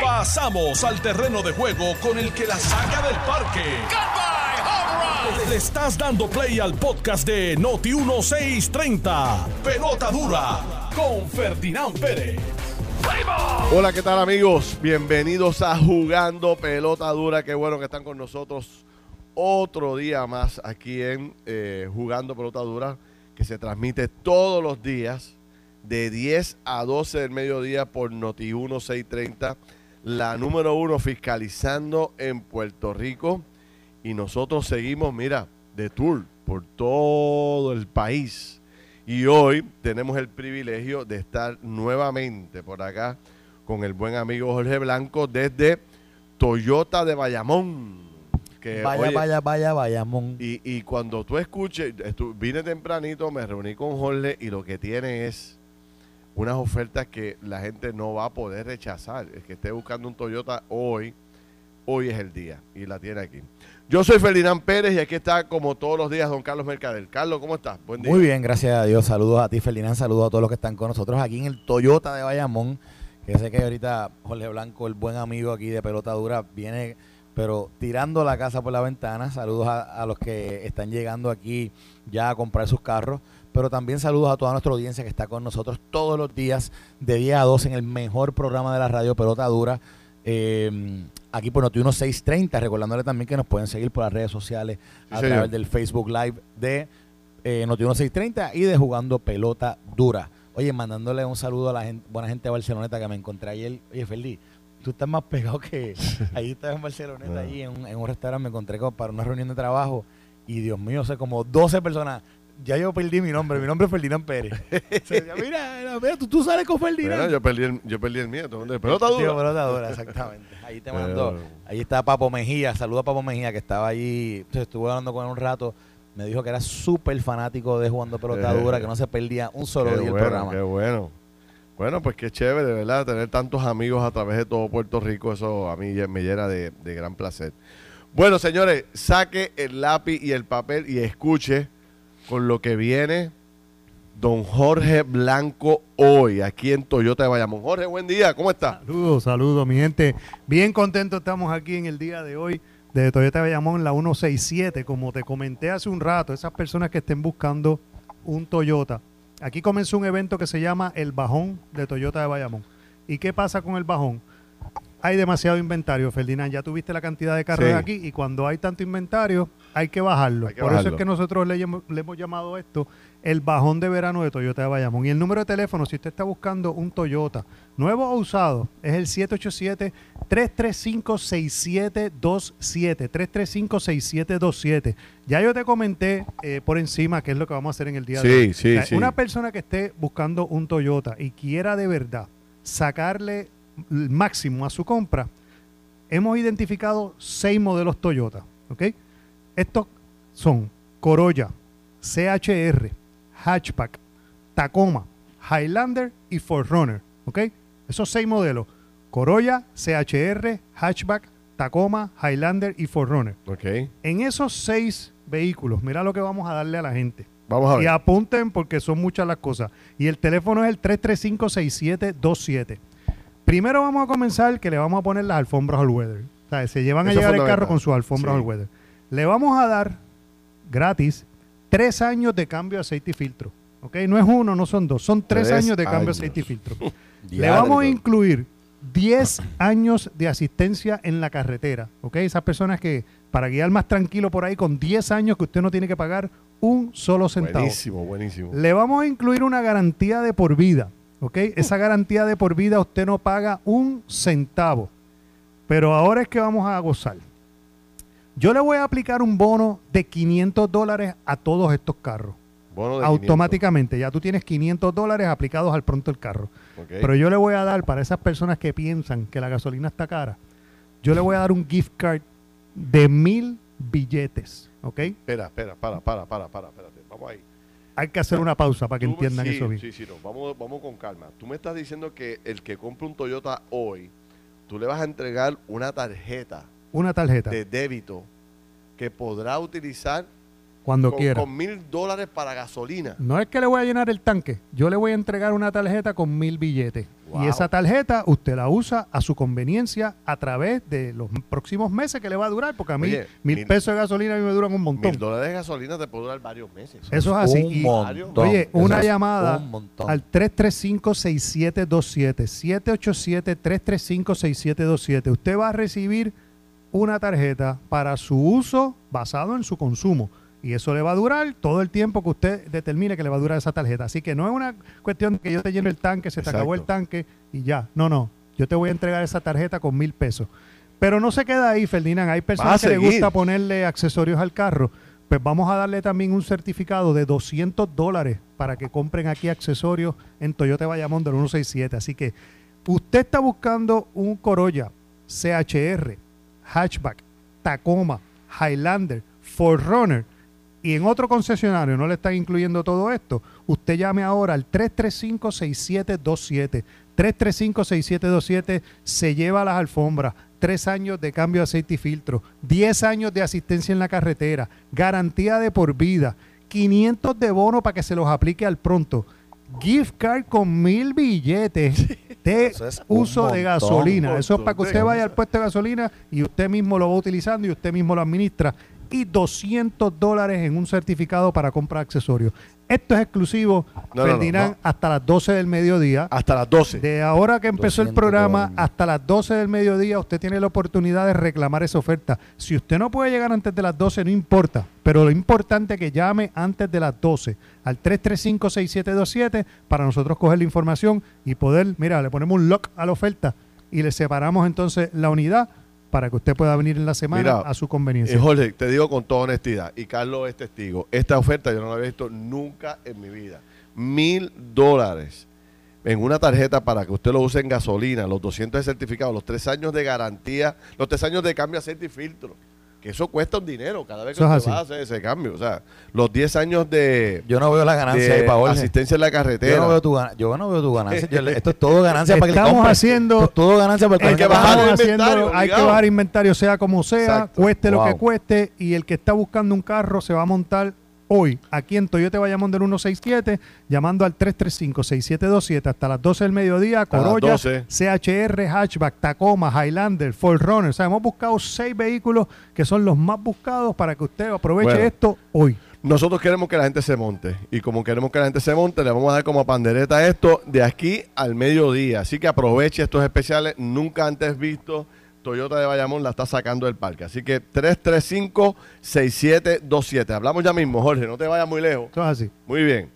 Pasamos al terreno de juego con el que la saca del parque. Le estás dando play al podcast de Noti 1630. Pelota dura con Ferdinand Pérez. Hola, ¿qué tal amigos? Bienvenidos a Jugando Pelota Dura. Qué bueno que están con nosotros otro día más aquí en eh, Jugando Pelota Dura, que se transmite todos los días de 10 a 12 del mediodía por Noti 1630, la número uno fiscalizando en Puerto Rico. Y nosotros seguimos, mira, de tour por todo el país. Y hoy tenemos el privilegio de estar nuevamente por acá con el buen amigo Jorge Blanco desde Toyota de Bayamón. Que, Vaya, oye, vaya, vaya, Bayamón. y, y cuando tú escuches, estu- vine tempranito, me reuní con Jorge y lo que tiene es unas ofertas que la gente no va a poder rechazar. El que esté buscando un Toyota hoy, hoy es el día y la tiene aquí. Yo soy Ferdinand Pérez y aquí está como todos los días don Carlos Mercader. Carlos, ¿cómo estás? Buen día. Muy bien, gracias a Dios. Saludos a ti, Ferdinand. Saludos a todos los que están con nosotros aquí en el Toyota de Bayamón. Que sé que ahorita Jorge Blanco, el buen amigo aquí de Pelota Dura, viene, pero tirando la casa por la ventana. Saludos a, a los que están llegando aquí ya a comprar sus carros. Pero también saludos a toda nuestra audiencia que está con nosotros todos los días de 10 a 12 en el mejor programa de la radio Pelota Dura. eh, aquí por Noti 1630, recordándole también que nos pueden seguir por las redes sociales Sí, a señor. través del Facebook Live de eh, Noti 1630 y de Jugando Pelota Dura. Oye, mandándole un saludo a la gente, buena gente de Barceloneta que me encontré ayer. Oye, Feli, tú estás más pegado que... Ahí estás en Barceloneta, Ah. ahí en un, en un restaurante, me encontré con- para una reunión de trabajo y Dios mío, sé como 12 personas. Ya yo perdí mi nombre, mi nombre es Ferdinand Pérez. Mira, mira, mira, tú, tú sales con Ferdinand. Bueno, yo perdí el, yo perdí el mío. ¿dónde? Pelota Sí, dura. pelota dura, exactamente. Ahí te mandó. Ahí está Papo Mejía. Saluda a Papo Mejía que estaba allí. Entonces, estuve hablando con él un rato. Me dijo que era súper fanático de jugando pelota Eh. dura, que no se perdía un solo Qué día el bueno, programa. Qué bueno. Bueno, pues qué chévere, de verdad, tener tantos amigos a través de todo Puerto Rico. Eso a mí me llena de, de gran placer. Bueno, señores, saque el lápiz y el papel y escuche con lo que viene don Jorge Blanco hoy, aquí en Toyota de Bayamón. Jorge, buen día, ¿cómo está? Saludos, saludos, mi gente. Bien contento estamos aquí en el día de hoy de Toyota Bayamón, la 167. Como te comenté hace un rato, esas personas que estén buscando un Toyota. Aquí comenzó un evento que se llama El Bajón de Toyota de Bayamón. ¿Y qué pasa con el bajón? Hay demasiado inventario, Ferdinand. Ya tuviste la cantidad de carros Sí. aquí y cuando hay tanto inventario hay que bajarlo. Hay que Por eso es que nosotros le, le hemos llamado esto el bajón de verano de Toyota de Bayamón. Y el número de teléfono, si usted está buscando un Toyota nuevo o usado, es el 787-335-6727. 335-6727. Ya yo te comenté eh, por encima qué es lo que vamos a hacer en el día de hoy. sí, O sea, sí. Una persona que esté buscando un Toyota y quiera de verdad sacarle el máximo a su compra, hemos identificado seis modelos Toyota. ¿ok? Estos son Corolla, CHR, Hatchback, Tacoma, Highlander y Forerunner. ¿ok? Esos seis modelos. Corolla, CHR, Hatchback, Tacoma, Highlander y Forerunner. Ok, En esos seis vehículos, mira lo que vamos a darle a la gente. vamos a Y ver. apunten porque son muchas las cosas. Y el teléfono es el 335-6727. Primero vamos a comenzar que le vamos a poner las alfombras all weather. O sea, se llevan a Eso llevar el carro con sus alfombras Sí. all weather. Le vamos a dar gratis tres años de cambio de aceite y filtro. ¿Ok? No es uno, no son dos. Son tres, Tres años de cambio de aceite y filtro. Le vamos a incluir 10 años de asistencia en la carretera. ¿Ok? Esas personas que, para guiar más tranquilo por ahí, con 10 años que usted no tiene que pagar un solo centavo. Buenísimo, buenísimo. Le vamos a incluir una garantía de por vida. ¿Ok? Esa garantía de por vida usted no paga un centavo. Pero ahora es que vamos a gozar. Yo le voy a aplicar un bono de 500 dólares a todos estos carros. Bono de Automáticamente. Ya tú tienes 500 dólares aplicados al pronto del carro. 500. Ok. Pero yo le voy a dar, para esas personas que piensan que la gasolina está cara, yo le voy a dar un gift card de mil billetes. ¿Ok? Espera, espera, para, para, para, para, espérate. Vamos ahí. Hay que hacer una pausa para que Tú- entiendan sí, eso bien. Sí, sí, no. Vamos, vamos con calma. Tú me estás diciendo que el que compre un Toyota hoy, tú le vas a entregar una tarjeta Una tarjeta. de débito que podrá utilizar cuando con, quiera. Con mil dólares para gasolina. No es que le voy a llenar el tanque, yo le voy a entregar una tarjeta con mil billetes. Wow. Y esa tarjeta usted la usa a su conveniencia a través de los próximos meses que le va a durar, porque a mí Oye, mil, mil- pesos de gasolina a mí me duran un montón. Mil dólares de gasolina te puede durar varios meses. Eso es así. Un Y- montón. Oye, Eso una llamada un al 335-6727, 787-335-6727. Usted va a recibir una tarjeta para su uso basado en su consumo. Y eso le va a durar todo el tiempo que usted determine que le va a durar esa tarjeta. Así que no es una cuestión de que yo te lleno el tanque, se te acabó el tanque y ya. No, no. Yo te voy a entregar esa tarjeta con mil pesos. Pero no se queda ahí, Ferdinand. Hay personas que les gusta ponerle accesorios al carro. Pues vamos a darle también un certificado de 200 dólares para que compren aquí accesorios en Toyota Bayamón del 167. Así que usted está buscando un Corolla, CHR, Hatchback, Tacoma, Highlander, Forerunner y en otro concesionario no le están incluyendo todo esto, usted llame ahora al 335-6727. 335-6727 se lleva las alfombras, tres años de cambio de aceite y filtro, 10 años de asistencia en la carretera, garantía de por vida, 500 de bono para que se los aplique al pronto, gift card con mil billetes de es uso de gasolina. Eso es para que usted de vaya al puesto de gasolina y usted mismo lo va utilizando y usted mismo lo administra. Y 200 dólares en un certificado para comprar accesorios. Esto es exclusivo, No, no, no, Ferdinand, no. hasta las 12 del mediodía. Hasta las 12. De ahora que empezó el 200 programa dólares. hasta las 12 del mediodía, usted tiene la oportunidad de reclamar esa oferta. Si usted no puede llegar antes de las 12, no importa. Pero lo importante es que llame antes de las 12 al 335-6727 para nosotros coger la información y poder, mira, le ponemos un lock a la oferta y le separamos entonces la unidad para que usted pueda venir en la semana Mira, a su conveniencia. Eh, Jorge, te digo con toda honestidad, y Carlos es testigo, esta oferta yo no la había visto nunca en mi vida. Mil dólares en una tarjeta para que usted lo use en gasolina, los 200 de certificado, los tres años de garantía, los tres años de cambio aceite y filtro. Que eso cuesta un dinero cada vez que usted va a hacer ese cambio. O sea, los 10 años de, Yo no veo la ganancia de ahí asistencia en la carretera. Yo no veo tu, gana- yo no veo tu ganancia. Yo esto es todo ganancia para que Estamos haciendo- Esto es todo ganancia para el Hay que bajar inventario, hay que bajar inventario sea como sea, Exacto. cueste lo que cueste y el que está buscando un carro se va a montar hoy aquí en Toyota Bayamón del 167 llamando al 335-6727 hasta las 12 del mediodía, Corolla, 12. CHR, Hatchback, Tacoma, Highlander, Forerunner. O sea, hemos buscado seis vehículos que son los más buscados para que usted aproveche Bueno. esto hoy. Nosotros queremos que la gente se monte. Y como queremos que la gente se monte, le vamos a dar como pandereta esto de aquí al mediodía. Así que aproveche estos especiales nunca antes vistos. Toyota de Bayamón la está sacando del parque. Así que 335-6727. Hablamos ya mismo, Jorge. No te vayas muy lejos. Eso es así. Muy bien.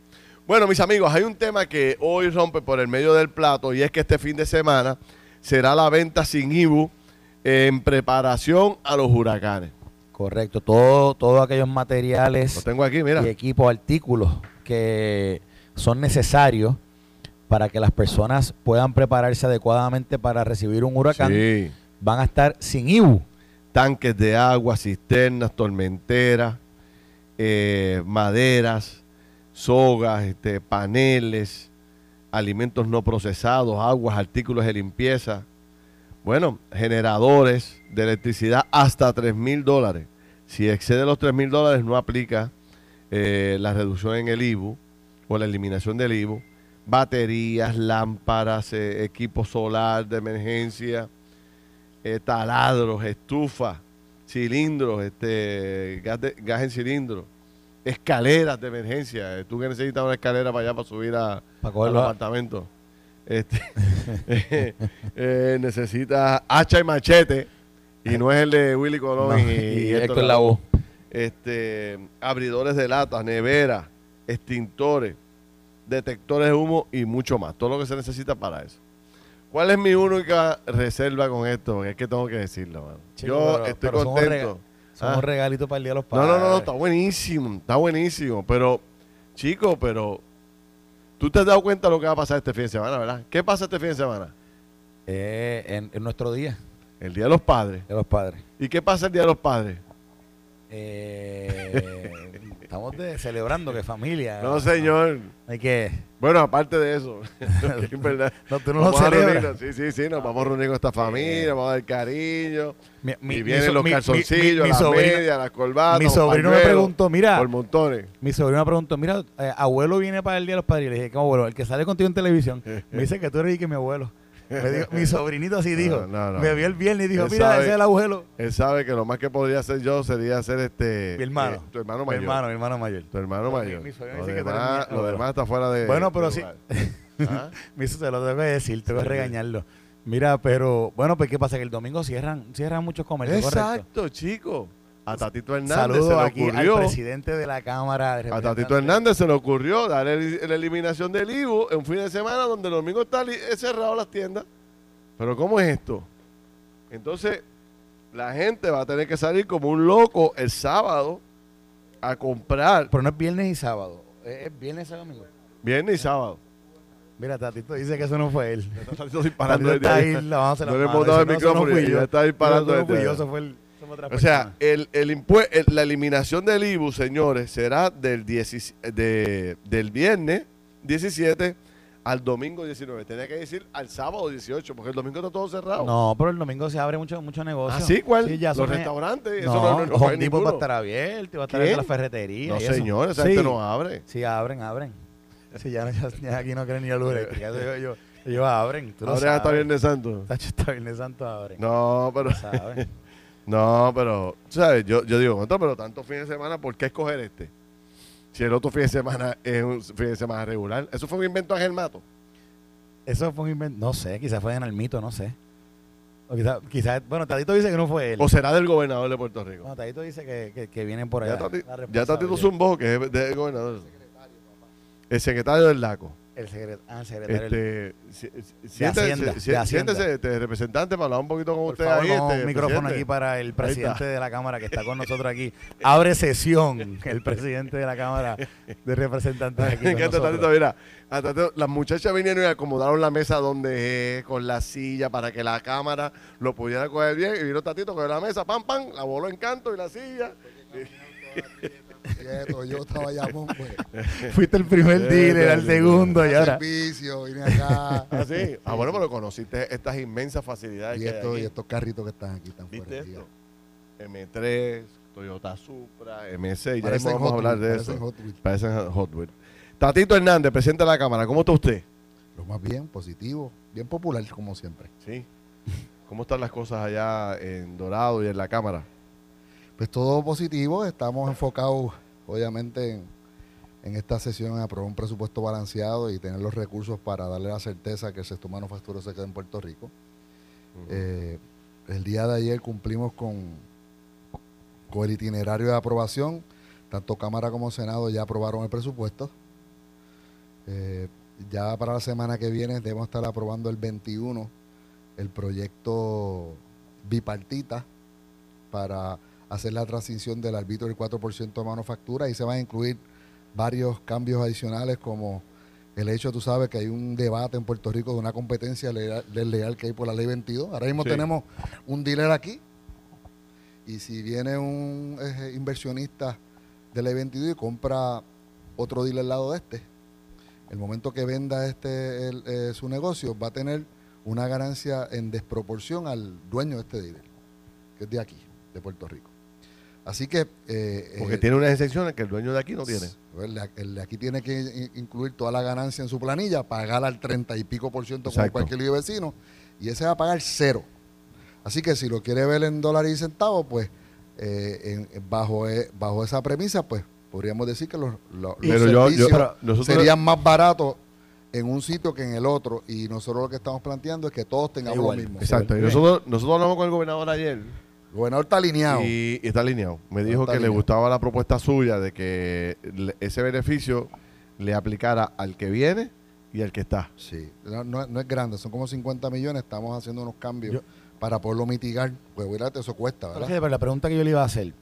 Bueno, mis amigos, hay un tema que hoy rompe por el medio del plato y es que este fin de semana será la venta sin IBU en preparación a los huracanes. Correcto. Todo, todos aquellos materiales Lo tengo aquí, mira. y equipos, artículos que son necesarios para que las personas puedan prepararse adecuadamente para recibir un huracán Sí. Van a estar sin IBU. tanques de agua, cisternas, tormenteras, eh, maderas, sogas, este, paneles, alimentos no procesados, aguas, artículos de limpieza. Bueno, generadores de electricidad hasta 3 mil dólares. Si excede los 3 mil dólares no aplica eh, la reducción en el IBU o la eliminación del IBU. Baterías, lámparas, eh, equipo solar de emergencia, eh, taladros, estufas, cilindros, este, gas, de- gas en cilindro, escaleras de emergencia. Eh, Tú que necesitas una escalera para allá para subir a, Para al apartamento. Este, eh, eh, necesitas hacha y machete y no es el de Willy Colón No, y, y Héctor Héctor Lavoe. Este, abridores de latas, neveras, extintores, detectores de humo y mucho más. Todo lo que se necesita para eso. ¿Cuál es mi única reserva con esto? Porque es que tengo que decirlo, mano. Chico, Yo pero- estoy pero contento. Son Ah. un regalito para el Día de los Padres. no, no, no, está buenísimo, está buenísimo. Pero, chico, pero tú te has dado cuenta de lo que va a pasar este fin de semana, ¿verdad? ¿Qué pasa este fin de semana? Eh, en, en nuestro día El Día de los Padres. de los padres. ¿Y qué pasa el Día de los Padres? Eh, estamos de- celebrando que familia. No, señor. Hay que Bueno, aparte de eso, verdad, No, tú no lo vamos a celebras. reunirnos. Sí, sí, sí, nos vamos a reunir con esta familia, vamos a dar cariño. Mi- mi- y vienen los calzoncillos, las sobrino- medias, las corbatas. mi sobrino me preguntó, mira, Por montones. Mi sobrino me preguntó, mira, eh, abuelo viene para el Día de los Padres. Y le dije, ¿cómo abuelo? El que sale contigo en televisión. Me dice que tú eres y que mi abuelo. Me dijo- mi sobrinito así dijo. no, no. Me vio el viernes y dijo, Él mira, sabe- ese es el abuelo. Él sabe que lo más que podría hacer yo sería ser este. Mi hermano. eh, tu hermano Mi mayor. hermano, mi hermano mayor. Tu hermano Mi- mayor. mi lo, demás, mi lo abuelo. demás está fuera de. Bueno, pero sí. ¿Ah? Hizo, te lo tengo que decir, tengo que regañarlo. Mira, pero, bueno, pues ¿qué pasa? Que el domingo cierran, cierran muchos comercios. Exacto, chico. A Tatito Hernández Saludos se le aquí ocurrió. al presidente de la Cámara. de A Tatito. Hernández se le ocurrió dar el- la eliminación del IBU en un fin de semana donde el domingo está cerrado las tiendas. Pero ¿cómo es esto? Entonces, la gente va a tener que salir como un loco el sábado a comprar Pero no es viernes y sábado. Es es viernes y domingo. viernes y sábado. Mira, Tatito dice que eso no fue él. Tatito disparando está ahí. No le hemos dado el Dice, "No, eso no micrófono y ya yo". está disparando no fui yo, eso fue el- otra O sea, el, el impue- el- la eliminación del IBU, señores, será del, 17 de- del viernes 17 al domingo 19. Tenía que decir al sábado 18, porque el domingo está todo cerrado. No, pero el domingo se abre mucho, mucho negocio. ¿Ah, sí? ¿Cuál? Sí, ya Los son- restaurantes. Eso No, no, no, no fue Home Depot va a ninguno. estar abierto, va a estar ¿Qué? abierta la ferretería. No, y eso. señor, esa Sí. gente no abre. Sí, abren, abren. Sí, ya, ya- ya aquí no creen ni la luz eléctrica. Eso Ellos abren. Tú lo Ahora sabes. Viernes Santo. Tacho, Hasta Viernes Santo abren. No, pero, Lo sabes. no, pero, tú ¿sabes? Yo, yo digo, "Contra, pero tantos fines de semana, ¿por qué escoger este? Si el otro fin de semana es un fin de semana regular. Eso fue un invento de Ángel Mato. Eso fue un invento. No sé, quizás fue en Almito, no sé. O quizás, quizás, bueno, Tadito dice que no fue él. ¿O será del gobernador de Puerto Rico? Bueno, Tadito dice que, que, que vienen por allá. Ya Tati- ya. Tatito Zumbó, que es del gobernador. El secretario del LACO. El secretario, ah, el secretario. Este, si- si- siéntese, Hacienda, si- de Hacienda. siéntese, este, representante, para hablar un poquito con Por usted favor, ahí. este, un micrófono presidente. aquí para el presidente de la Cámara que está con nosotros aquí. Abre sesión el presidente de la Cámara de Representantes aquí Me con encanta nosotros. Tatito, mira. las muchachas vinieron y acomodaron la mesa donde es, con la silla, para que la cámara lo pudiera coger bien. Y vino Tatito, cogió la mesa, pam, pam, la voló en canto y la silla. Quieto, yo estaba Bayamón, pues. Fuiste el primer dealer, al sí, segundo y ahora. Servicio, vine acá. Ah, sí. Ah, bueno, pero conociste estas inmensas facilidades y, que hay esto- aquí. y estos carritos que están aquí están ¿Viste fuera. de esto? día. M3, Toyota Supra, M6, ya Parecen mismo vamos a Hot hablar Wheels, de parecen eso. Hot Wheels. Parecen Hot Wheels. Tatito Hernández, presidente de la Cámara, ¿cómo está usted? Lo más bien, positivo, bien popular como siempre. Sí. ¿Cómo están las cosas allá en Dorado y en la Cámara? Pues todo positivo, estamos enfocados obviamente en, en esta sesión en aprobar un presupuesto balanceado y tener los recursos para darle la certeza que el sector manufacturero se quede en Puerto Rico. Eh, el día de ayer cumplimos con, con el itinerario de aprobación. Tanto Cámara como Senado ya aprobaron el presupuesto. Eh, ya para la semana que viene debemos estar aprobando el 21 el proyecto bipartita para hacer la transición del arbitrio del 4% de manufactura y se van a incluir varios cambios adicionales como el hecho, tú sabes, que hay un debate en Puerto Rico de una competencia desleal que hay por la ley 22. Ahora mismo Sí. tenemos un dealer aquí y si viene un eh, inversionista de ley 22 y compra otro dealer al lado de este, el momento que venda este el, eh, su negocio va a tener una ganancia en desproporción al dueño de este dealer, que es de aquí, de Puerto Rico. Así que... eh, Porque eh, tiene unas excepciones que el dueño de aquí no tiene. el de, el de aquí tiene que incluir toda la ganancia en su planilla, pagar al 30 y pico por ciento como Exacto. cualquier lío vecino, y ese va a pagar cero. Así que si lo quiere ver en dólares y centavos, pues eh, en- bajo, eh, bajo esa premisa, pues podríamos decir que los, los- los Pero yo- yo- servicios pero nosotros- serían más baratos en un sitio que en el otro, y nosotros lo que estamos planteando es que todos tengamos Igual. lo mismo. Exacto. Y nosotros, nosotros hablamos con el gobernador ayer El gobernador está alineado. y, y está alineado. Me dijo que le gustaba la propuesta suya de que le- ese beneficio le aplicara al que viene y al que está. Sí, no, no- no es grande, son como 50 millones, estamos haciendo unos cambios Yo- para poderlo mitigar. Pues fíjate, eso cuesta, ¿verdad? pero la pregunta que yo le iba a hacer,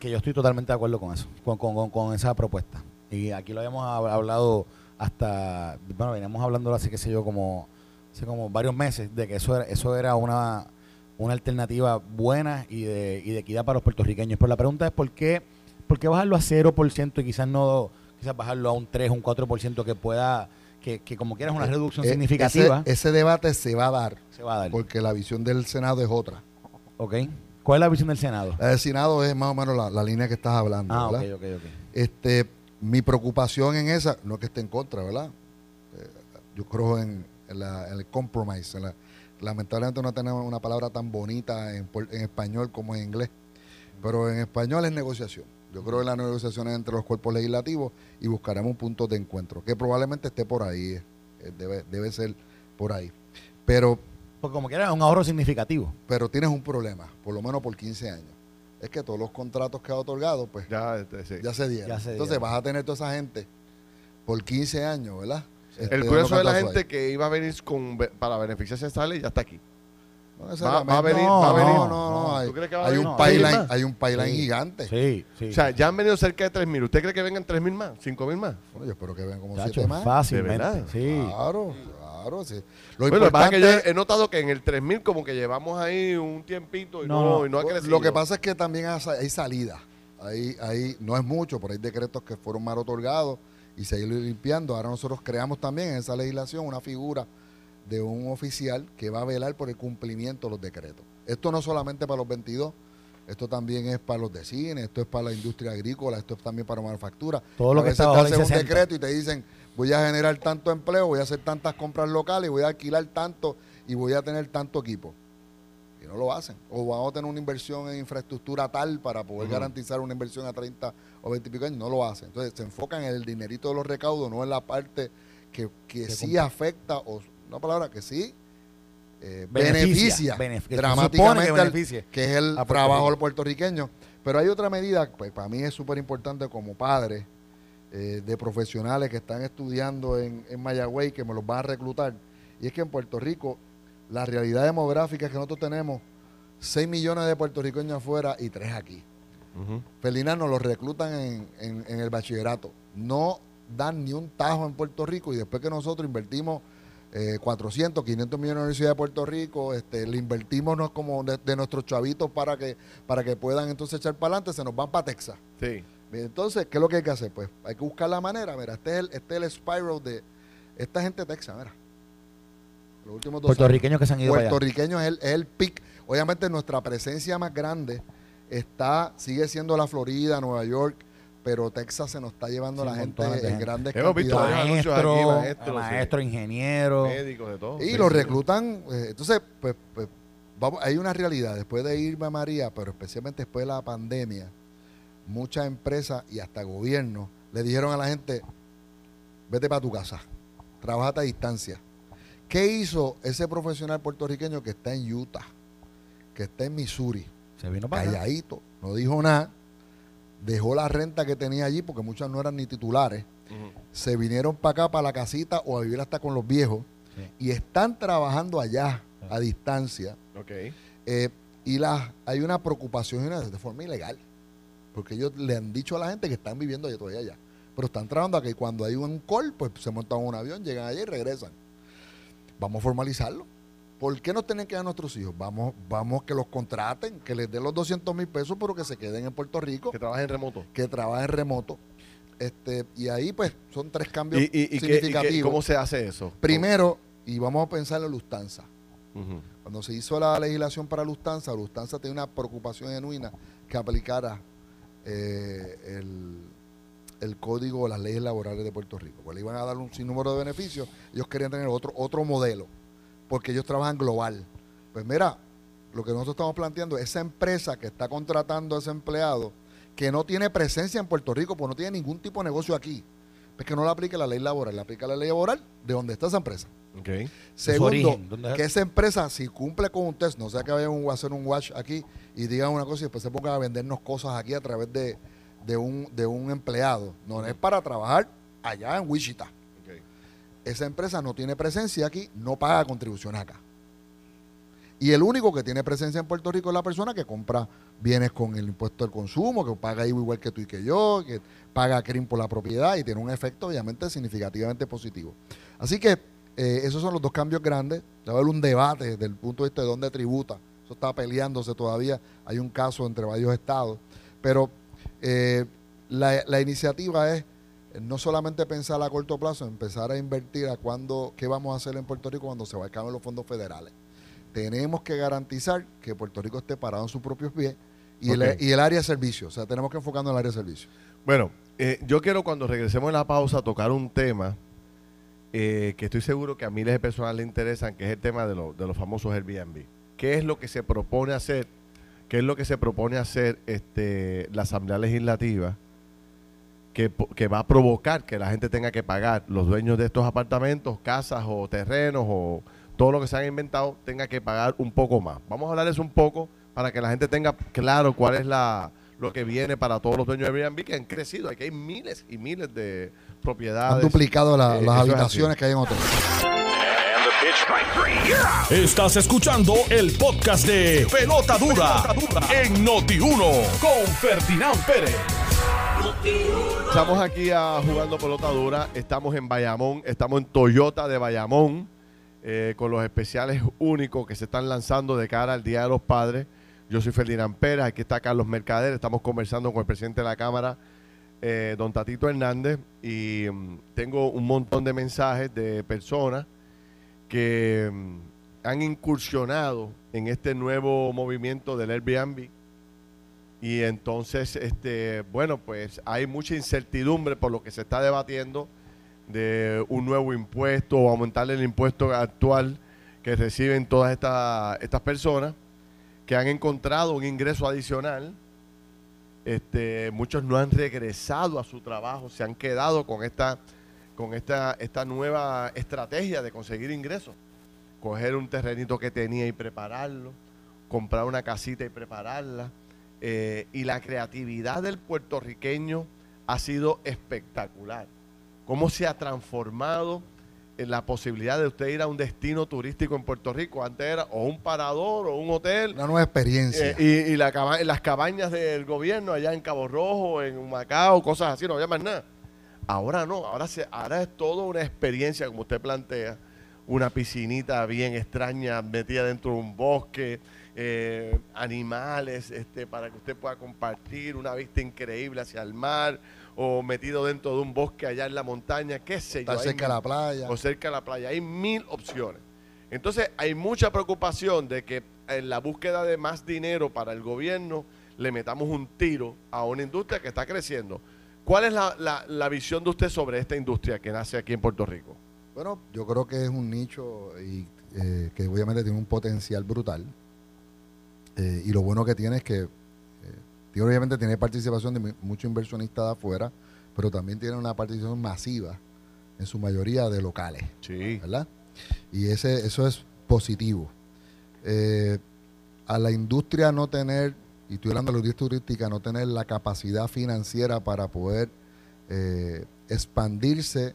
que yo estoy totalmente de acuerdo con eso, con, con- con- con esa propuesta. Y aquí lo habíamos hab- hablado hasta, bueno, veníamos hablando hace, qué sé yo, como, hace como varios meses, de que eso era, eso era una, una alternativa buena y de, y de equidad para los puertorriqueños. Pero la pregunta es, ¿por qué, por qué bajarlo a 0% y quizás no, quizás bajarlo a un 3, un 4% que pueda, que, que como quieras una Eh, reducción eh, significativa, Ese, ese debate se va a dar se va a dar. porque la visión del Senado es otra. ¿Ok? ¿Cuál es la visión del Senado? La del Senado es más o menos la, la línea que estás hablando. Ah, ok, ¿verdad? ok, ok. Este, mi preocupación en esa, no es que esté en contra, ¿verdad? Eh, yo creo en, en la- en el compromise. en la- lamentablemente no tenemos una palabra tan bonita en, español como en inglés, pero en español es negociación. Yo creo en las negociaciones entre los cuerpos legislativos y buscaremos un punto de encuentro, que probablemente esté por ahí, eh, debe, debe ser por ahí. Pero, Porque como quieras es un ahorro significativo. pero tienes un problema, por lo menos por 15 años. Es que todos los contratos que ha otorgado, pues Ya, este, sí. ya se dieron. Ya se Entonces dieron. vas a tener toda esa gente por 15 años, ¿verdad? Este, El grueso de la gente ahí. que iba a venir con, para beneficiarse de esta ley ya está aquí. No, va- va a venir- no, va a venir. No, no, no, Hay, ¿Tú crees que va a hay venir un pipeline, hay un pipeline Sí. gigante. Sí, sí. O sea, ya han venido cerca de 3.000. ¿Usted cree que vengan 3.000 más? ¿5.000 más? Bueno, yo espero que vean como Chacho, siete más. fácilmente. Sí. Claro, claro, sí. Lo bueno, lo que pasa es importante que yo he notado que en el 3.000 como que llevamos ahí un tiempito y no, y no ha crecido. Lo que pasa es que también hay hay salida. Ahí, ahí no es mucho, pero hay decretos que fueron mal otorgados y se ha ido limpiando. Ahora nosotros creamos también en esa legislación una figura de un oficial que va a velar por el cumplimiento de los decretos. Esto no solamente para los 22, esto también es para los de cine, esto es para la industria agrícola, esto es también para manufactura. Todo lo a que está te hacen un 60. decreto y te dicen, voy a generar tanto empleo, voy a hacer tantas compras locales, voy a alquilar tanto y voy a tener tanto equipo y no lo hacen. O vamos a tener una inversión en infraestructura tal para poder garantizar una inversión a 30 o 20 y pico años, no lo hacen. Entonces se enfocan en el dinerito de los recaudos, no en la parte que, que sí cumple. afecta, o una palabra que sí eh, Beneficia, beneficia, dramáticamente, que beneficie que es el trabajo del puertorriqueño. Pero hay otra medida, pues para mí es súper importante como padre eh, de profesionales que están estudiando en, en Mayagüey, que me los van a reclutar, y es que en Puerto Rico la realidad demográfica es que nosotros tenemos 6 millones de puertorriqueños afuera y 3 aquí. Ujú. Felinas nos los reclutan en, en- en el bachillerato. No dan ni un tajo en Puerto Rico y después que nosotros invertimos eh, 400, 500 millones en la Universidad de Puerto Rico, este, le invertimos no- como de, de nuestros chavitos para que, para que puedan entonces echar para adelante, se nos van para Texas. Sí. Entonces, ¿qué es lo que hay que hacer? Pues hay que buscar la manera. Mira, este es el, este es el spiral de esta gente de Texas, mira. Los últimos dos años. Puertorriqueños que se han ido allá. Puertorriqueños es el, es el pic. Obviamente nuestra presencia más grande está, sigue siendo la Florida, Nueva York, pero Texas se nos está llevando Sí, la gente en gente. grandes Hemos visto anuncios aquí, Maestro, maestros, maestro, sí. ingeniero. Médicos, de todo. Y Sí, los sí. reclutan. eh, entonces, pues, pues, vamos, hay una realidad. Después de Irma María, pero especialmente después de la pandemia, muchas empresas y hasta gobiernos le dijeron a la gente, vete para tu casa, trabajate a distancia. ¿Qué hizo ese profesional puertorriqueño que está en Utah, que está en Missouri, Se vino para acá. calladito, no dijo nada, dejó la renta que tenía allí, porque muchas no eran ni titulares, se vinieron para acá, para la casita o a vivir hasta con los viejos Sí. y están trabajando allá a distancia. Ok. eh, y la, hay una preocupación y una- de forma ilegal, porque ellos le han dicho a la gente que están viviendo allá todavía allá, pero están trabajando aquí. Cuando hay un call, pues se montan en un avión, llegan allá y regresan. Vamos a formalizarlo. ¿Por qué nos tienen que dar nuestros hijos? Vamos, vamos que los contraten, que les den los 200 mil pesos, pero que se queden en Puerto Rico, Que trabaja en remoto. que trabajen remoto. Este, y ahí pues son tres cambios ¿Y, y, y qué- y qué- significativos. cómo se hace eso? Primero, y vamos a pensar en Lufthansa. Ujú. Cuando se hizo la legislación para Lufthansa, Lufthansa tenía una preocupación genuina que aplicara eh, el, el código o las leyes laborales de Puerto Rico. Pues le iban a dar un sinnúmero de beneficios. Ellos querían tener otro, otro modelo, porque ellos trabajan global. Pues mira, lo que nosotros estamos planteando, esa empresa que está contratando a ese empleado, que no tiene presencia en Puerto Rico, pues no tiene ningún tipo de negocio aquí, pues que no le aplique la ley laboral, le aplica la ley laboral de donde está esa empresa. Ok. Segundo, que esa empresa, si cumple con un test, no sea que vayan a hacer un watch aquí y digan una cosa y después se pongan a vendernos cosas aquí a través de, de un, de un empleado. No es para trabajar allá en Wichita. Esa empresa no tiene presencia aquí, no paga contribuciones acá. Y el único que tiene presencia en Puerto Rico es la persona que compra bienes con el impuesto al consumo, que paga IVA igual que tú y que yo, que paga CRIM por la propiedad y tiene un efecto obviamente significativamente positivo. Así que eh, esos son los dos cambios grandes. Debe haber un debate desde el punto de vista de dónde tributa. Eso está peleándose todavía. Hay un caso entre varios estados. Pero eh, la, la iniciativa es eh, no solamente pensar a corto plazo, empezar a invertir a cuándo, qué vamos a hacer en Puerto Rico cuando se acaben los fondos federales. Tenemos que garantizar que Puerto Rico esté parado en sus propios pies y, el, y el área de servicio. O sea, tenemos que enfocarnos en el área de servicio. Bueno, eh, yo quiero cuando regresemos en la pausa tocar un tema eh, que estoy seguro que a miles de personas le interesan, que es el tema de, lo- de los famosos Airbnb. ¿Qué es lo que se propone hacer? ¿Qué es lo que se propone hacer este, la Asamblea Legislativa que, va a provocar que la gente tenga que pagar, los dueños de estos apartamentos, casas o terrenos o todo lo que se han inventado, tenga que pagar un poco más? Vamos a hablar de eso un poco para que la gente tenga claro cuál es la, lo que viene para todos los dueños de Airbnb que han crecido. Aquí hay miles y miles de propiedades. Han duplicado la- Eh, las habitaciones que hay en hoteles. Estás escuchando el podcast de Pelota Dura, en Noti1 con Ferdinand Pérez. Estamos aquí a jugando pelota dura. Estamos en Bayamón, estamos en Toyota de Bayamón, eh, con los especiales únicos que se están lanzando de cara al Día de los Padres. Yo soy Ferdinand Pérez, aquí está Carlos Mercader, estamos conversando con el presidente de la Cámara, eh, don Tatito Hernández, y mm, tengo un montón de mensajes de personas que mm, han incursionado en este nuevo movimiento del Airbnb. Y entonces, este, bueno, pues hay mucha incertidumbre por lo que se está debatiendo de un nuevo impuesto o aumentarle el impuesto actual que reciben todas estas estas personas que han encontrado un ingreso adicional. Este, muchos no han regresado a su trabajo, se han quedado con esta, con esta, esta nueva estrategia de conseguir ingresos. Coger un terrenito que tenía y prepararlo, comprar una casita y prepararla. Eh, y la creatividad del puertorriqueño ha sido espectacular. Cómo se ha transformado en la posibilidad de usted ir a un destino turístico en Puerto Rico. Antes era o un parador o un hotel. Una nueva experiencia. Eh, y y la caba- las cabañas del gobierno allá en Cabo Rojo, en Macao, cosas así, no había más nada. Ahora no, ahora, se, ahora es toda una experiencia, como usted plantea, una piscinita bien extraña metida dentro de un bosque, eh, animales este, para que usted pueda compartir, una vista increíble hacia el mar, o metido dentro de un bosque allá en la montaña, qué sé yo. Estar hay cerca de la playa. o cerca de la playa. Hay mil opciones. Entonces, hay mucha preocupación de que en la búsqueda de más dinero para el gobierno le metamos un tiro a una industria que está creciendo. ¿Cuál es la, la- la visión de usted sobre esta industria que nace aquí en Puerto Rico? Bueno, yo creo que es un nicho y, eh, que obviamente tiene un potencial brutal. Eh, y lo bueno que tiene es que, eh, obviamente tiene participación de mu- muchos inversionistas de afuera, pero también tiene una participación masiva, en su mayoría de locales, Sí. ¿verdad? Y ese, eso es positivo. Eh, a la industria no tener, y estoy hablando de la industria turística, no tener la capacidad financiera para poder eh, expandirse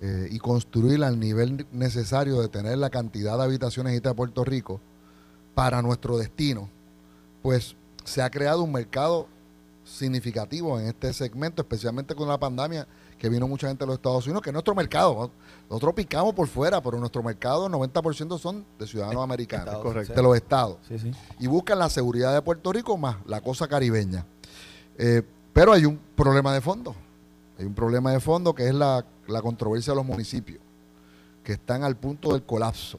eh, y construir al nivel necesario de tener la cantidad de habitaciones de Puerto Rico para nuestro destino, pues se ha creado un mercado significativo en este segmento, especialmente con la pandemia, que vino mucha gente de los Estados Unidos, que es nuestro mercado. Nosotros picamos por fuera, pero nuestro mercado, 90% son de ciudadanos americanos, correcto. de los estados Sí, sí. y buscan la seguridad de Puerto Rico más la cosa caribeña. Eh, pero hay un problema de fondo. Hay un problema de fondo que es la, la controversia de los municipios, que están al punto del colapso.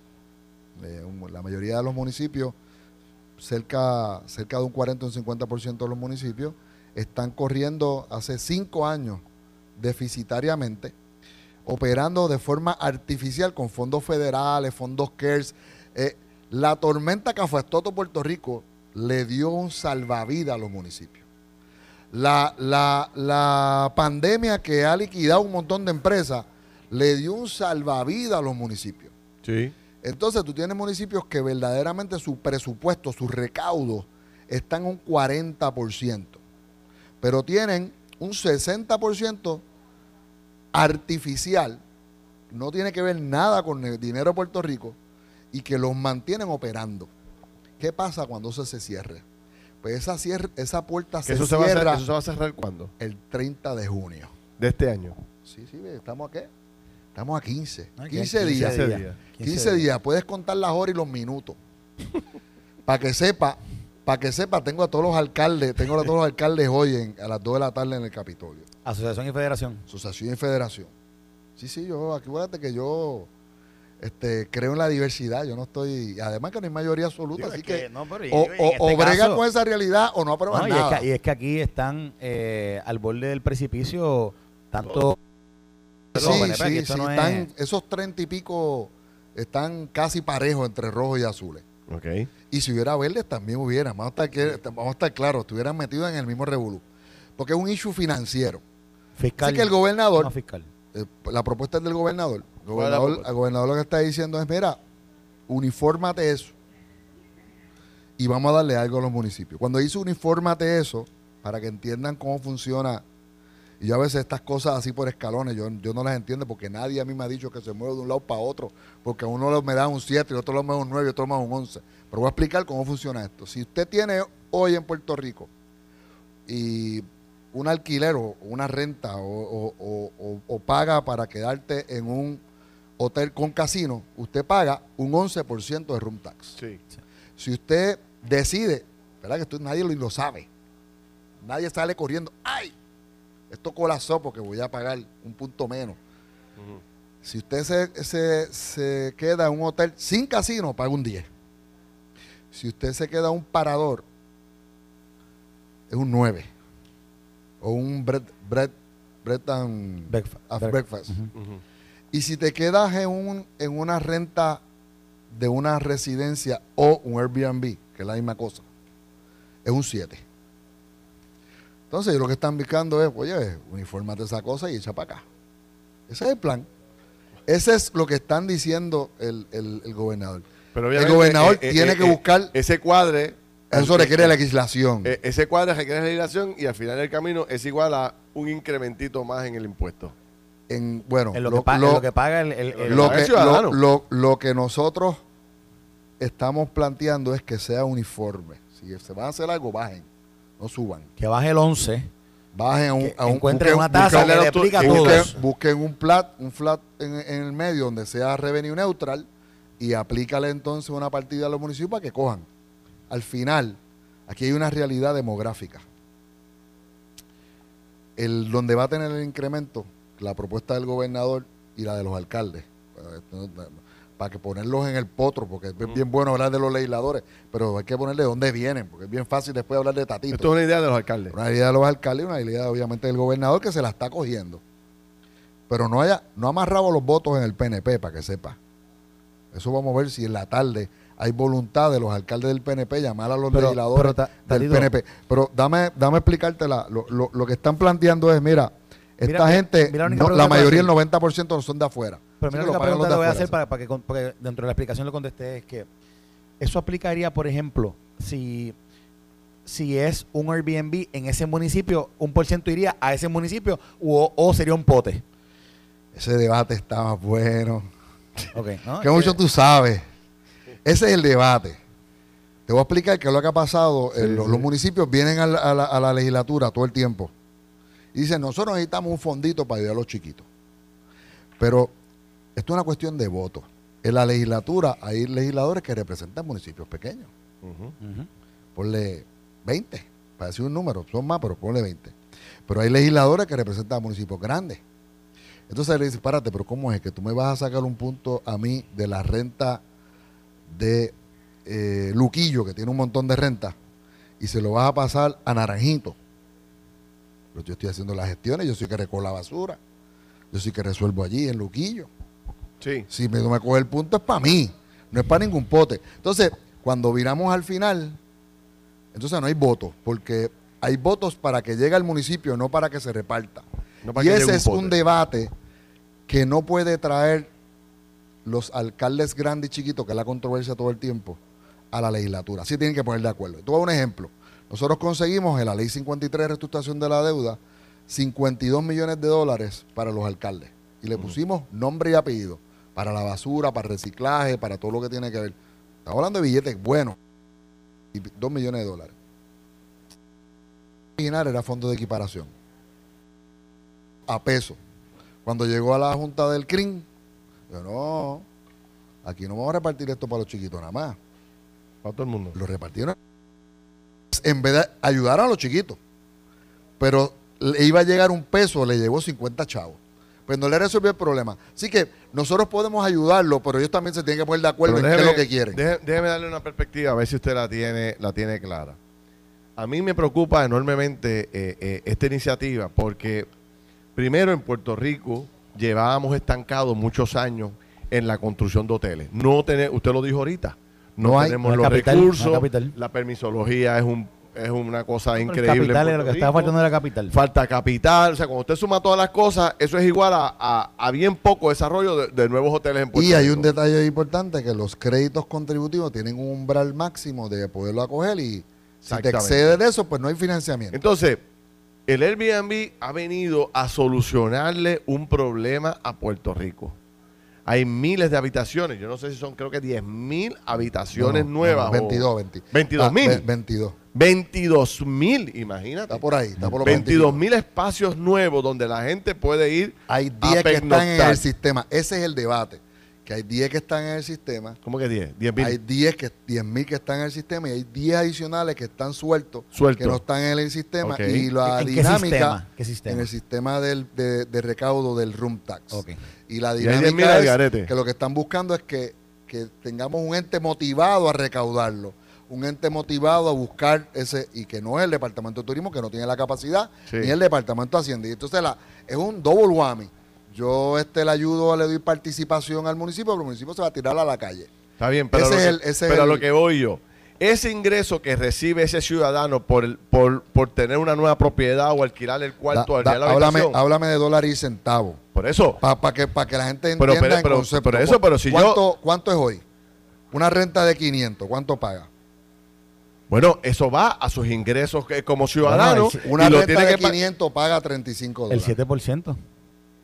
Eh, un- la mayoría de los municipios, cerca, cerca de un 40 o un 50% de los municipios, están corriendo hace cinco años deficitariamente, operando de forma artificial con fondos federales, fondos CARES. Eh, la tormenta que afectó a todo Puerto Rico le dio un salvavidas a los municipios. La, la, la pandemia que ha liquidado un montón de empresas le dio un salvavidas a los municipios. Sí. Entonces tú tienes municipios que verdaderamente su presupuesto, sus recaudos están un 40%, pero tienen un 60% artificial, no tiene que ver nada con el dinero de Puerto Rico y que los mantienen operando. ¿Qué pasa cuando eso se cierre? Pues esa, cierre, esa puerta se eso, se va a cierra eso se va a cerrar cuándo? el 30 de junio. De este año. Sí, sí, estamos a qué? Estamos a 15. Ah, 15 15 días. 15 días. 15 días. Puedes contar las horas y los minutos. para que sepa, para que sepa, tengo a todos los alcaldes, tengo a todos los alcaldes hoy en- a las 2 de la tarde en el Capitolio. Asociación y federación. Asociación y federación. Sí, sí, yo, acuérdate que yo este, creo en la diversidad, yo no estoy, además que no hay mayoría absoluta, así que, no, pero y- o, este o bregan caso- con esa realidad o no aprueban No, y, es nada. que, y es que aquí están eh, al borde del precipicio tanto Sí, sí, sí, no es- están, esos treinta y pico están casi parejos entre rojos y azules. Ok. Y si hubiera verdes, también hubiera. Vamos a estar, vamos a estar claros, estuvieran metidos en el mismo revolú. Porque es un issue financiero. Fiscal. Así que el gobernador, no, fiscal. eh, la propuesta es del gobernador. El ¿Cuál es la gobernador, el gobernador lo que está diciendo es, mira, unifórmate eso. Y vamos a darle algo a los municipios. Cuando dice unifórmate eso, para que entiendan cómo funciona, y yo a veces estas cosas así por escalones, yo, yo no las entiendo porque nadie a mí me ha dicho que se mueve de un lado para otro, porque a uno lo- me da un 7 y otro lo me da un 9 y otro me da un 11. Pero voy a explicar cómo funciona esto. Si usted tiene hoy en Puerto Rico y un alquiler o una renta o, o- o- o- paga para quedarte en un hotel con casino, usted paga un 11% de room tax. Sí. Si usted decide, ¿verdad? Que esto nadie lo, lo sabe, nadie sale corriendo, ¡ay! Esto colapsó porque voy a pagar un punto menos. Si usted se, se- se queda en un hotel sin casino, paga un 10. Si usted se queda en un parador, es un 9. O un bread, bread, bread and Breakfa- and break- breakfast. Y si te quedas en, un, en una renta de una residencia o un Airbnb, que es la misma cosa, es un 7. Entonces, lo que están buscando es, oye, uniformate esa cosa y echa para acá. Ese es el plan. Ese es lo que están diciendo el, el- el gobernador. Pero El gobernador eh, eh, tiene eh, que eh, buscar, ese cuadre. Eso requiere legislación. eh, ese cuadre requiere legislación y al final del camino es igual a un incrementito más en el impuesto. en, bueno, En lo, lo- que, pa- en lo- lo que paga el, el- el- lo paga el que, ciudadano. lo, lo- lo que nosotros estamos planteando es que sea uniforme. Si se van a hacer algo, bajen, no suban. que baje el 11 Bajen a un, Que a un encuentren busquen- una tasa busquen- que le aplique a busquen- todos. busquen un flat, un flat en, en el medio donde sea revenue neutral y aplícale entonces una partida a los municipios para que cojan. Al final, aquí hay una realidad demográfica. El donde va a tener el incremento, la propuesta del gobernador y la de los alcaldes. Para que ponerlos en el potro, porque es bien bueno hablar de los legisladores, pero hay que ponerle de dónde vienen, porque es bien fácil después hablar de Tatito. Esto es una idea de los alcaldes. Una idea de los alcaldes y una idea obviamente del gobernador que se la está cogiendo. Pero no haya, no ha amarrado los votos en el PNP, para que sepa. Eso vamos a ver si en la tarde hay voluntad de los alcaldes del PNP llamar a los Pero- legisladores pero, Ta- del. PNP. Pero dame, dame explicarte la, lo, lo- lo que están planteando es, mira, esta Mira, gente, mira la no- la que mayoría, el a 90% son de afuera. Pero mira que que los pregunta le voy a hacer para, para que, dentro de la explicación lo contesté es que eso aplicaría, por ejemplo, si, si es un Airbnb en ese municipio, un por ciento iría a ese municipio o, o sería un pote. Ese debate está más bueno. Ok, ¿no? que mucho tú sabes. Ese es el debate. Te voy a explicar qué es lo que ha pasado. Sí, los, sí. los municipios vienen a la, a la- a la legislatura todo el tiempo y dicen, nosotros necesitamos un fondito para ayudar a los chiquitos. Pero esto es una cuestión de voto. En la legislatura hay legisladores que representan municipios pequeños. Ponle 20, para decir un número, son más, pero ponle 20. Pero hay legisladores que representan municipios grandes. Entonces le dice, párate, pero ¿cómo es que tú me vas a sacar un punto a mí de la renta de eh, Luquillo, que tiene un montón de renta, y se lo vas a pasar a Naranjito? Pero yo estoy haciendo las gestiones, yo soy que recojo la basura, yo soy que resuelvo allí en Luquillo. Sí. Si me, me coge el punto es para mí, no es para ningún pote. Entonces, cuando viramos al final, entonces no hay votos, porque hay votos para que llegue al municipio, no para que se reparta. No para y que ese es pote. un debate que no puede traer los alcaldes grandes y chiquitos, que es la controversia todo el tiempo, a la legislatura. Sí tienen que poner de acuerdo. Dar un ejemplo. Nosotros conseguimos en la ley 53 de reestructuración de la deuda 52 millones de dólares para los alcaldes. Y le pusimos nombre y apellido para la basura, para el reciclaje, para todo lo que tiene que ver. Estamos hablando de billetes buenos. Y 2 millones de dólares. original era fondo de equiparación. A peso. Cuando llegó a la junta del CRIM, yo no, aquí no vamos a repartir esto para los chiquitos nada más. Para todo el mundo. Lo repartieron en vez de ayudar a los chiquitos. Pero le iba a llegar un peso, le llegó 50 chavos. Pues no le resolvió el problema. Así que nosotros podemos ayudarlo, pero ellos también se tienen que poner de acuerdo en qué es lo que quieren. déjeme darle una perspectiva, a ver si usted la tiene, la tiene clara. A mí me preocupa enormemente eh, eh, esta iniciativa porque, primero, en Puerto Rico llevábamos estancados muchos años en la construcción de hoteles. No tener, usted lo dijo ahorita, no, No hay- tenemos no hay los capital, recursos, la permisología es un es una cosa El increíble. capital es lo que estaba Rico. faltando de la capital. Falta capital, o sea, cuando usted suma todas las cosas, eso es igual a, a- a bien poco desarrollo de, de nuevos hoteles en Puerto Y hay Rico. un detalle importante que los créditos contributivos tienen un umbral máximo de poderlo acoger y si te excedes de eso, pues no hay financiamiento. Entonces, el Airbnb ha venido a solucionarle un problema a Puerto Rico. Hay miles de habitaciones, yo no sé si son, creo que 10 mil habitaciones No, no, nuevas. no, o- 22, 20. 22.000. Ah, ve- 22. 22 mil, imagínate. Está por ahí, está por los 22 mil espacios nuevos donde la gente puede ir. Hay a 10 que están en pernoctar. el sistema. Ese es el debate. Que hay 10 que están en el sistema. ¿Cómo que 10? 10 mil. Hay 10 que 10 mil que están en el sistema y hay 10 adicionales que están sueltos, que no están en el sistema y la ¿En qué dinámica sistema? ¿Qué sistema? en el sistema del, de, de recaudo del room tax. Y la Y hay 10.000 al dinámica es garete. que lo que están buscando es que, que tengamos un ente motivado a recaudarlo, un ente motivado a buscar ese, y que no es el Departamento de Turismo, que no tiene la capacidad, Sí. ni el Departamento de Hacienda. Y entonces la, es un double whammy. Yo este le ayudo, le doy participación al municipio, pero el municipio se va a tirar a la calle. Está bien, pero, Ese lo, es que, el- ese es pero a el- lo que voy yo. Ese ingreso que recibe ese ciudadano por, el- por, por tener una nueva propiedad o alquilar el cuarto Da- al da- día de la háblame, háblame de dólares y centavos. Por eso. Para que, pa que la gente Pero, entienda pero, el pero, concepto. pero eso, pero si yo- ¿Cuánto, ¿Cuánto es hoy? Una renta de 500, ¿cuánto paga? Bueno, eso va a sus ingresos que- como ciudadano. Bueno, Una y lo renta tiene de que pa- 500 paga 35 El dólares. 7%.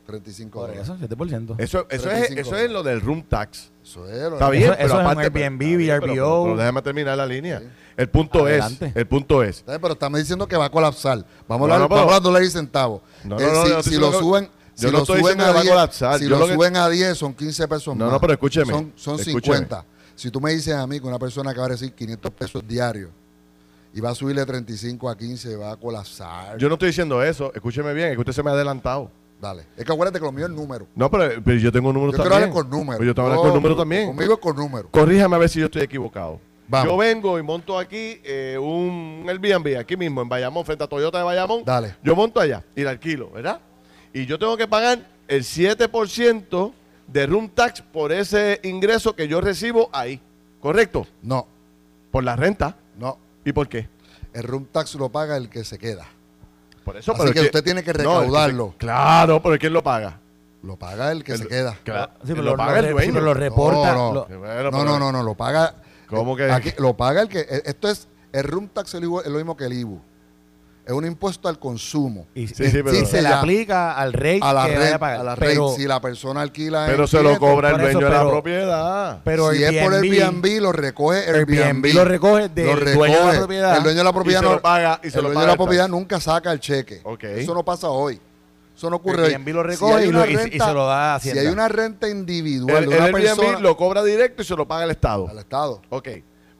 35 Por dólares. eso, 7%. Eso, eso, es, 35 eso es lo del room tax. Eso es. lo- Está bien, Eso- pero eso es un aparte. Airbnb, está bien, pero- VRBO. pero déjame terminar la línea. El punto Adelante. es, el punto es, ¿Sabes? Pero estamos diciendo que va a colapsar. Vamos No, a hablar, no, pero- vamos a hablar de dólares y centavos. No, Eh, no, no, si yo estoy si lo suben, yo si no lo estoy suben diciendo a que va a 10, colapsar. si Yo lo lo que- suben a 10 son 15 pesos No, más. no, pero escúcheme, Son, son escúcheme. 50. Si tú me dices a mí que una persona que va a recibir 500 pesos diarios y va a subirle 35 a 15, va a colapsar. yo no estoy diciendo eso, escúcheme bien, es que usted se me ha adelantado. Dale. Es que acuérdate que lo mío es número. No, pero, pero yo tengo números Yo quiero también. hablar con números. Pero yo tengo hablar con números también. Conmigo es con números. Corríjame a ver si yo estoy equivocado. Vamos. Yo vengo y monto aquí eh, un Airbnb, aquí mismo, en Bayamón, frente a Toyota de Bayamón. Dale. Yo monto allá y la alquilo, ¿verdad? Y yo tengo que pagar el 7% de room tax por ese ingreso que yo recibo ahí. ¿Correcto? No, Por la renta. no. ¿Y por qué? El room tax lo paga el que se queda. Por eso, Así pero es que usted tiene que No, el que se- recaudarlo. claro, pero ¿quién lo paga? Lo paga el que El- se queda. Claro, Sí, pero lo lo, paga lo el dueño. sí, pero lo reporta. No, no. lo- No, no, no, no, lo paga. ¿Cómo que? Aquí, lo paga el que. eh, Esto es. El room tax es lo mismo que el IBU. Es un impuesto al consumo. y Sí, sí, pero- y se le aplica al rey A la que a pagar. A la pero, red. Si la persona alquila. Pero se lo 500, cobra el dueño de la pero- propiedad. pero si es por Airbnb, lo recoge Airbnb. Airbnb lo recoge del Lo dueño de la recoge. propiedad. El dueño de la propiedad Y se no lo paga- y se el lo dueño paga de la el propiedad nunca saca el cheque. Ok. Eso no pasa hoy. Eso no ocurre hoy. Airbnb lo Si recoge hay y, una lo- y- y se lo da a Si Hacienda. hay una renta individual El, de el una Airbnb persona lo cobra directo y se lo paga el Estado. al Estado. Ok.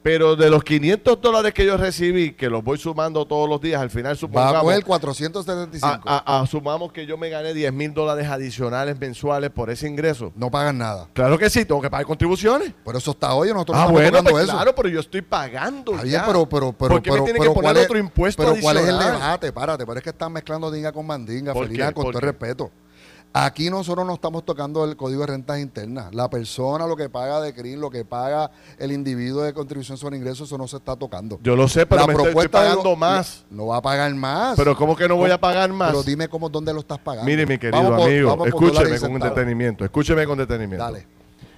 Pero de los 500 dólares que yo recibí, que los voy sumando todos los días, al final a supongamos, coger 475. a- a- asumamos que yo me gané 10 mil dólares adicionales mensuales por ese ingreso. No pagan nada. Claro que sí, tengo que pagar contribuciones. Por eso está hoy, nosotros Ah, no estamos bueno, tocando pues eso. claro, pero yo estoy pagando Está bien, ya. pero, pero, pero, ¿Por qué pero, me tiene pero que poner ¿cuál es- otro impuesto Pero ¿cuál es el adicional? debate? Párate, pero es que están mezclando dinga con mandinga, ¿Por Felina, con ¿Por todo el respeto. Aquí nosotros no estamos tocando el código de rentas internas. La persona, lo que paga de CRIM, lo que paga el individuo de contribución sobre ingresos, eso no se está tocando. Yo lo sé, pero La me estoy, pagando lo- más. No va a pagar más. Pero ¿cómo que no voy a pagar más? Pero dime cómo, dónde lo estás pagando. Mire, mi querido Vamos amigo, por escúcheme con detenimiento. Escúcheme con detenimiento. Dale.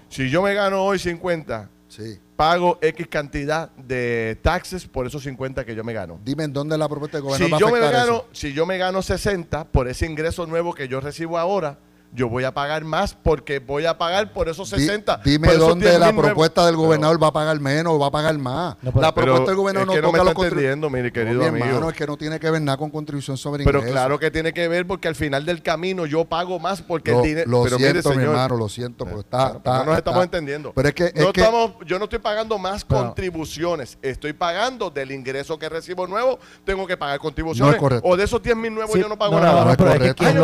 Si yo me gano hoy 50, Sí. Pago X cantidad de taxes por esos 50 que yo me gano. Dime en dónde la propuesta del gobierno Si va a yo, me gano, eso. si yo me gano 60 por ese ingreso nuevo que yo recibo ahora, yo voy a pagar más porque voy a pagar por esos Di- 60. dime por esos dónde 10 la propuesta del Pero- gobernador va a pagar menos o va a pagar más. No, pero- la pero propuesta del gobernador es que no no me toca está los contribu- entendiendo, mi No, querido mi amigo. hermano, es que no tiene que ver nada con contribución sobre Pero ingresos. claro que tiene que ver porque al final del camino yo pago más porque lo, el dinero. lo pero siento, mire, mi señor, hermano, lo siento, pero está, Claro, está- no nos estamos está- entendiendo. Pero es que, No es que estamos, yo no estoy pagando más Pero- contribuciones. Estoy pagando del ingreso que recibo nuevo, tengo que pagar contribuciones. No es correcto. O de esos 10 mil nuevos Sí, yo no pago no, no, nada. no, no pero no ¿Están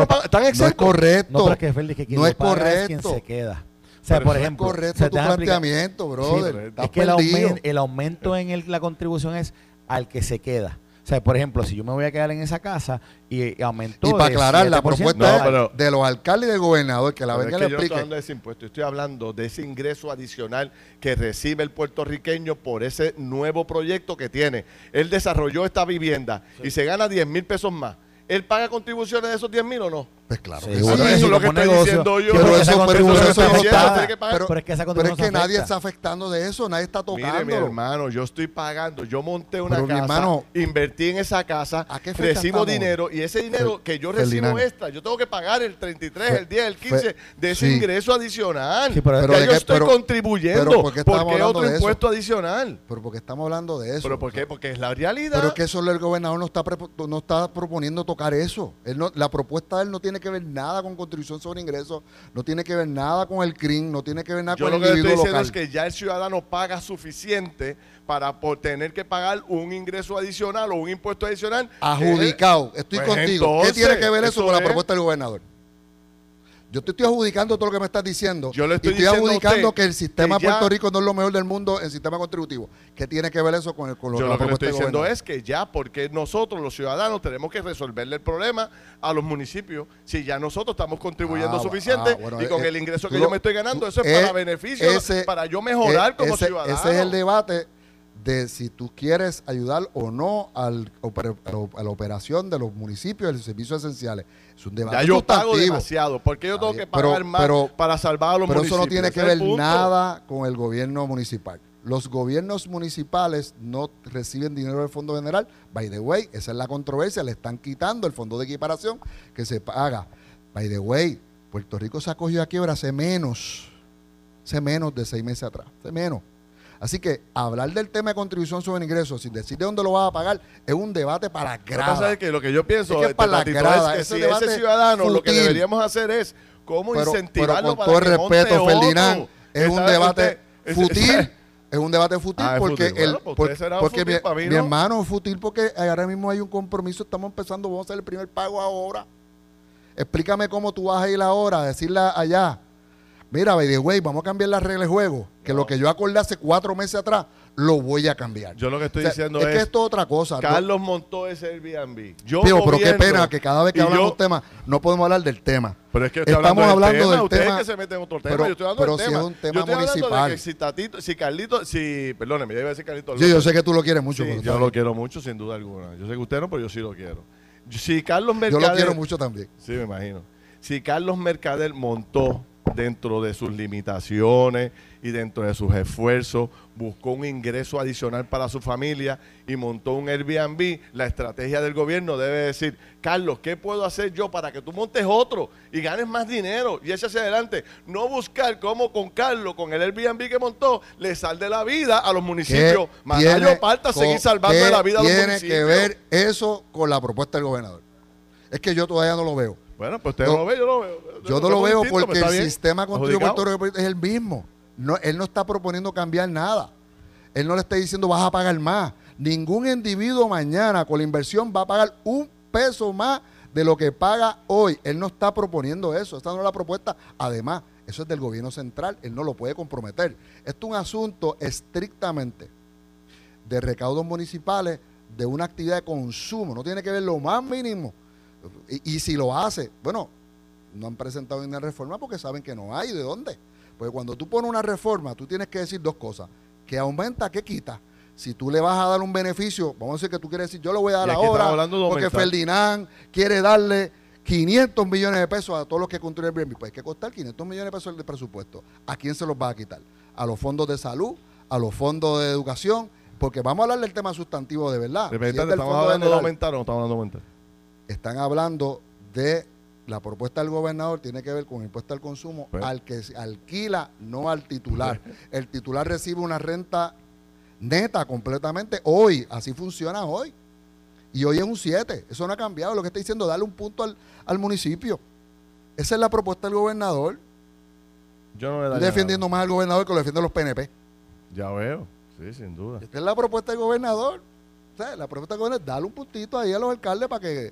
no es exentos? correcto. Es que Félix, que quien No lo es paga es correcto. quien se queda. O sea, Pero por eso es ejemplo, correcto se tu planteamiento, brother. Sí, Estás es que el, el aumento en el- la contribución es al que se queda. O sea, por ejemplo, si yo me voy a quedar en esa casa y, y aumentó Y para aclarar, la 7%, propuesta No, pero- es de los alcaldes y del gobernador, que la Pero es venga que le yo no estoy explique. hablando de ese impuesto, estoy hablando de ese ingreso adicional que recibe el puertorriqueño por ese nuevo proyecto que tiene. Él desarrolló esta vivienda y se gana 10 mil pesos más. ¿Él paga contribuciones de esos 10 mil o no? Pues claro. Sí, que sí, bueno. eso es lo que estoy negocio. diciendo yo. Pero Pero eso- pero eso no que. Pero es que esa Pero es que nadie afecta. está afectando de eso, nadie está Mire, mi hermano, yo estoy pagando. Yo monté una casa, hermano, invertí en esa casa, ¿a qué recibo estamos? dinero y ese dinero que yo Ferdinand. recibo extra, yo tengo que pagar el 33, Fe- el 10, el Fe- 15 de ese sí. ingreso adicional. Pero- de yo estoy contribuyendo. ¿por qué otro impuesto adicional. Pero porque estamos hablando de eso. ¿Pero por qué? Porque es la realidad. Pero es que eso el gobernador no está, prepo- no está proponiendo tocar eso. La propuesta de él no tiene que ver nada con contribución sobre ingresos, no tiene que ver nada con el CRIM, no tiene que ver nada Yo con lo el que le estoy individuo diciendo local. es que ya el ciudadano paga suficiente para por tener que pagar un ingreso adicional o un impuesto adicional. Adjudicado. Estoy Pues contigo. ¿Qué tiene que ver eso, eso con la es- propuesta del gobernador? Yo te estoy adjudicando todo lo que me estás diciendo. Yo le estoy y estoy diciendo a adjudicando usted que el sistema de Puerto Rico no es lo mejor del mundo en sistema contributivo. ¿Qué tiene que ver eso con, el, con lo- Yo lo que le estoy del diciendo es que ya, porque nosotros los ciudadanos tenemos que resolverle el problema a los municipios, si ya nosotros estamos contribuyendo Ah, suficiente ah, bueno, y con eh, el ingreso tú que yo me estoy ganando, eso es eh, para beneficio, ese- para yo mejorar Eh, como ese, ciudadano. Ese es el debate de si tú quieres ayudar o no al, a la operación de los municipios y los servicios esenciales. Es un debate ya yo pago demasiado, porque yo tengo que pero- pagar más pero- para salvar a los Pero municipios. eso no tiene que ver punto. nada con el gobierno municipal. Los gobiernos municipales no reciben dinero del Fondo General. By the way, esa es la controversia. Le están quitando el fondo de equiparación que se paga. By the way, Puerto Rico se acogió a quiebra hace menos, hace menos de seis meses atrás. Hace menos. Así que hablar del tema de contribución sobre ingresos sin decir de dónde lo vas a pagar es un debate para Lo que pasa grada. es que lo que yo pienso Es que es este, para la grada, es que ese si debate ese ciudadano lo que deberíamos hacer es cómo pero, pero incentivarlo con para todo el respeto. Ferdinand, es un debate usted- es- fútil. Es un debate fútil Ah, porque, fútil. el, Bueno, pues por- porque fútil, mi, hermano es fútil porque ahora mismo hay un compromiso, estamos empezando, vamos a hacer el primer pago ahora. Explícame cómo tú vas a ir ahora a decirle allá, mira, by the way, vamos a cambiar las reglas de juego, que lo que yo acordé hace cuatro meses atrás, lo voy a cambiar. Yo lo que estoy O sea, diciendo es es, que esto es otra cosa. Carlos montó ese Airbnb. Yo Tío, pero qué pena que cada vez que hablamos yo- de un tema, no podemos hablar del tema. Pero es que estoy Estamos hablando, hablando del del tema. Ustedes tema- que se meten en otro tema. pero- yo estoy hablando pero del si tema. es un tema yo estoy hablando municipal. de que si Tatito, si Carlito, si, perdóneme, ya iba a decir Carlito. Sí, yo sé que tú lo quieres mucho. Sí, yo lo quiero mucho, sin duda alguna. Yo sé que usted no, pero yo sí lo quiero. Si Carlos Yo Mercader... lo quiero mucho también. Sí, me imagino. Si Carlos Mercader montó dentro de sus limitaciones y dentro de sus esfuerzos, buscó un ingreso adicional para su familia y montó un Airbnb, la estrategia del gobierno debe decir, Carlos, ¿qué puedo hacer yo para que tú montes otro y ganes más dinero y eche hacia adelante? No buscar cómo con Carlos, con el Airbnb que montó, le sal de la vida a los municipios. Tiene gallo parta seguir salvando la vida a los tiene municipios. que ver eso con la propuesta del gobernador? Es que yo todavía no lo veo. Bueno, pues usted No, lo ve, yo lo veo. Yo no lo veo distinto, porque el bien. sistema de Adjudicado. Puerto Rico es el mismo. No, él no está proponiendo cambiar nada. Él no le está diciendo vas a pagar más. Ningún individuo mañana con la inversión va a pagar un peso más de lo que paga hoy. Él no está proponiendo eso. Esta no es la propuesta. Además, eso es del gobierno central. Él no lo puede comprometer. Esto es un asunto estrictamente de recaudos municipales de una actividad de consumo. No tiene que ver lo más mínimo. Y, y si lo hace, bueno, no han presentado una reforma porque saben que no hay de dónde. Porque cuando tú pones una reforma, tú tienes que decir dos cosas. ¿Qué aumenta, qué quita? Si tú le vas a dar un beneficio, vamos a decir que tú quieres decir, yo le voy a dar ahora porque. Ferdinand quiere darle 500 millones de pesos a todos los que construyen Airbnb. Pues hay que costar 500 millones de pesos de presupuesto. ¿A quién se los va a quitar? A los fondos de salud, a los fondos de educación, porque vamos a hablar del tema sustantivo de verdad. Si es ¿estamos hablando de aumentar o no estamos hablando de aumentar? Están hablando de la propuesta del gobernador tiene que ver con impuesto al consumo Pues. al que se alquila, no al titular. El titular recibe una renta neta completamente hoy, así funciona hoy. Y hoy es un 7, eso no ha cambiado. Lo que está diciendo, darle un punto al, al municipio. Esa es la propuesta del gobernador. Yo no le Estoy defendiendo más al gobernador que lo defienden los PNP. Ya veo. Sí, sin duda. Esta es la propuesta del gobernador. O sea, la propuesta del gobernador es darle un puntito ahí a los alcaldes para que